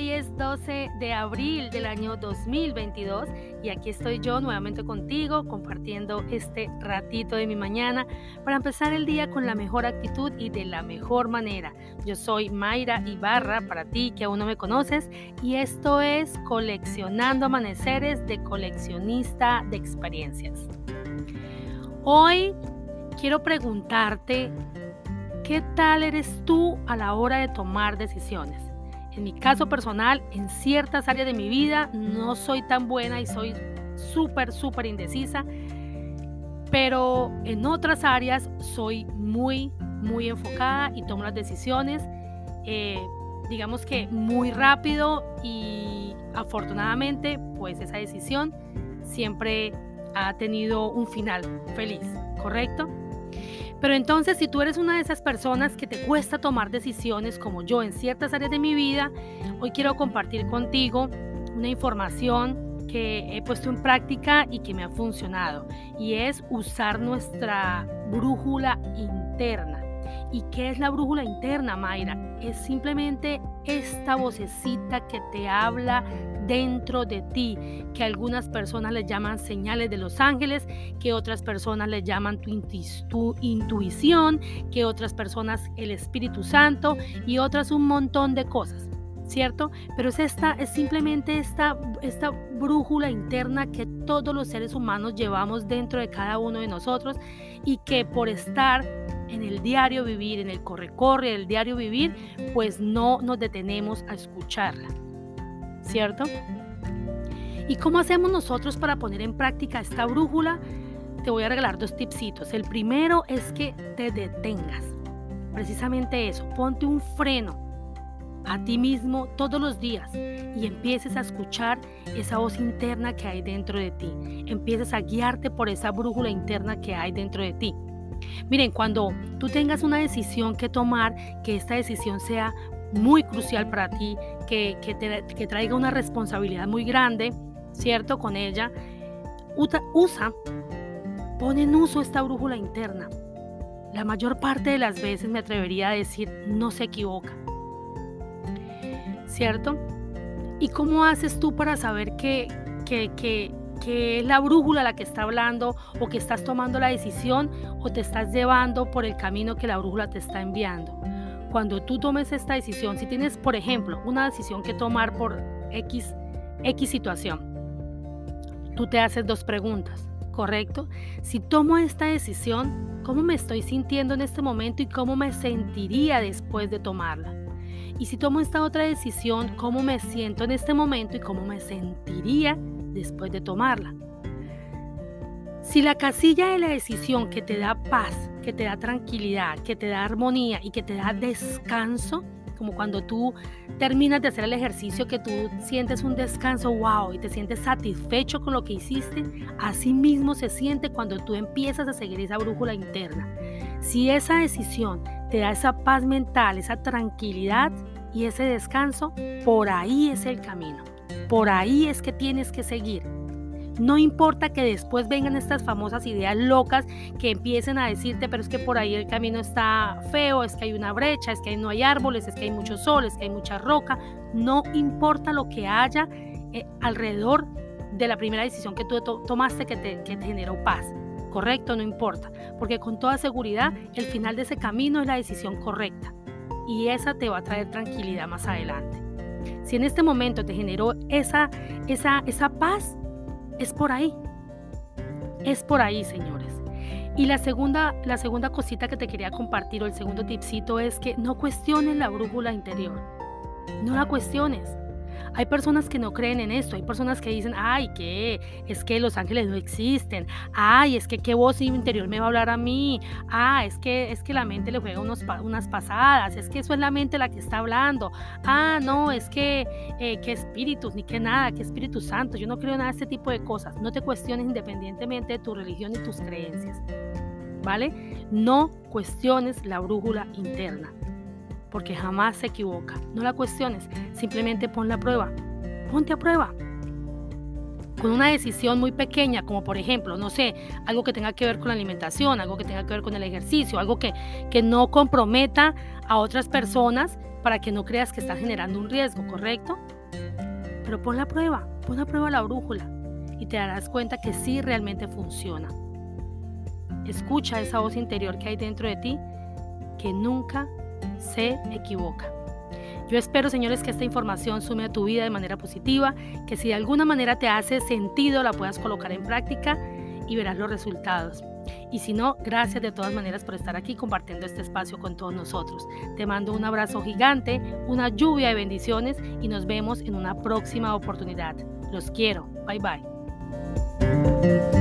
Hoy es 12 de abril del año 2022 y aquí estoy yo nuevamente contigo compartiendo este ratito de mi mañana para empezar el día con la mejor actitud y de la mejor manera. Yo soy Mayra Ibarra, para ti que aún no me conoces, y esto es Coleccionando Amaneceres de Coleccionista de Experiencias. Hoy quiero preguntarte, ¿qué tal eres tú a la hora de tomar decisiones? En mi caso personal, en ciertas áreas de mi vida no soy tan buena y soy súper, súper indecisa, pero en otras áreas soy muy, muy enfocada y tomo las decisiones, eh, digamos que muy rápido y afortunadamente, pues esa decisión siempre ha tenido un final feliz, ¿correcto? Pero entonces, si tú eres una de esas personas que te cuesta tomar decisiones como yo en ciertas áreas de mi vida, hoy quiero compartir contigo una información que he puesto en práctica y que me ha funcionado. Y es usar nuestra brújula interna. ¿Y qué es la brújula interna, Mayra? Es simplemente esta vocecita que te habla dentro de ti, que algunas personas le llaman señales de los ángeles, que otras personas le llaman tu, tu, intuición, que otras personas el Espíritu Santo y otras un montón de cosas. ¿Cierto? Pero es esta, es simplemente esta, esta brújula interna que todos los seres humanos llevamos dentro de cada uno de nosotros y que por estar en el diario vivir, en el corre-corre, el diario vivir, pues no nos detenemos a escucharla. ¿Cierto? ¿Y cómo hacemos nosotros para poner en práctica esta brújula? Te voy a regalar dos tipsitos. El primero es que te detengas. Precisamente eso, ponte un freno a ti mismo todos los días y empieces a escuchar esa voz interna que hay dentro de ti. Empieces a guiarte por esa brújula interna que hay dentro de ti. Miren, cuando tú tengas una decisión que tomar, que esta decisión sea muy crucial para ti, que, te, traiga una responsabilidad muy grande, ¿cierto? Con ella, usa, usa, pon en uso esta brújula interna. La mayor parte de las veces me atrevería a decir, no se equivoca. ¿Cierto? ¿Y cómo haces tú para saber que, que, que, que es la brújula la que está hablando o que estás tomando la decisión o te estás llevando por el camino que la brújula te está enviando. Cuando tú tomes esta decisión, si tienes, por ejemplo, una decisión que tomar por X, X situación, tú te haces dos preguntas, ¿correcto? Si tomo esta decisión, ¿cómo me estoy sintiendo en este momento y cómo me sentiría después de tomarla? Y si tomo esta otra decisión, ¿cómo me siento en este momento y cómo me sentiría después de tomarla. Si la casilla de la decisión que te da paz, que te da tranquilidad, que te da armonía y que te da descanso, como cuando tú terminas de hacer el ejercicio, que tú sientes un descanso, wow, y te sientes satisfecho con lo que hiciste, así mismo se siente cuando tú empiezas a seguir esa brújula interna. Si esa decisión te da esa paz mental, esa tranquilidad y ese descanso, por ahí es el camino. Por ahí es que tienes que seguir. No importa que después vengan estas famosas ideas locas que empiecen a decirte, pero es que por ahí el camino está feo, es que hay una brecha, es que no hay árboles, es que hay mucho sol, es que hay mucha roca. No importa lo que haya eh, alrededor de la primera decisión que tú tomaste que te, que te generó paz. Correcto, no importa, porque con toda seguridad el final de ese camino es la decisión correcta y esa te va a traer tranquilidad más adelante. Si en este momento te generó esa, esa, esa paz, es por ahí. Es por ahí, señores. Y la segunda, la segunda cosita que te quería compartir o el segundo tipcito es que no cuestiones la brújula interior. No la cuestiones. Hay personas que no creen en esto, hay personas que dicen, ay, que es que los ángeles no existen, ay, es que qué voz interior me va a hablar a mí, ah, es que, es que la mente le juega unos, unas pasadas, es que eso es la mente la que está hablando, ah, no, es que, eh, que espíritus, ni que nada, que Espíritu Santo, yo no creo nada de este tipo de cosas, no te cuestiones independientemente de tu religión y tus creencias, ¿vale? No cuestiones la brújula interna porque jamás se equivoca. No la cuestiones, simplemente pon la prueba. Ponte a prueba. Con una decisión muy pequeña, como por ejemplo, no sé, algo que tenga que ver con la alimentación, algo que tenga que ver con el ejercicio, algo que, que no comprometa a otras personas, para que no creas que estás generando un riesgo, ¿correcto? Pero pon la prueba, pon a prueba la brújula y te darás cuenta que sí realmente funciona. Escucha esa voz interior que hay dentro de ti que nunca se equivoca. Yo espero, señores, que esta información sume a tu vida de manera positiva, que si de alguna manera te hace sentido la puedas colocar en práctica y verás los resultados. Y si no, gracias de todas maneras por estar aquí compartiendo este espacio con todos nosotros. Te mando un abrazo gigante, una lluvia de bendiciones y nos vemos en una próxima oportunidad. Los quiero. Bye bye.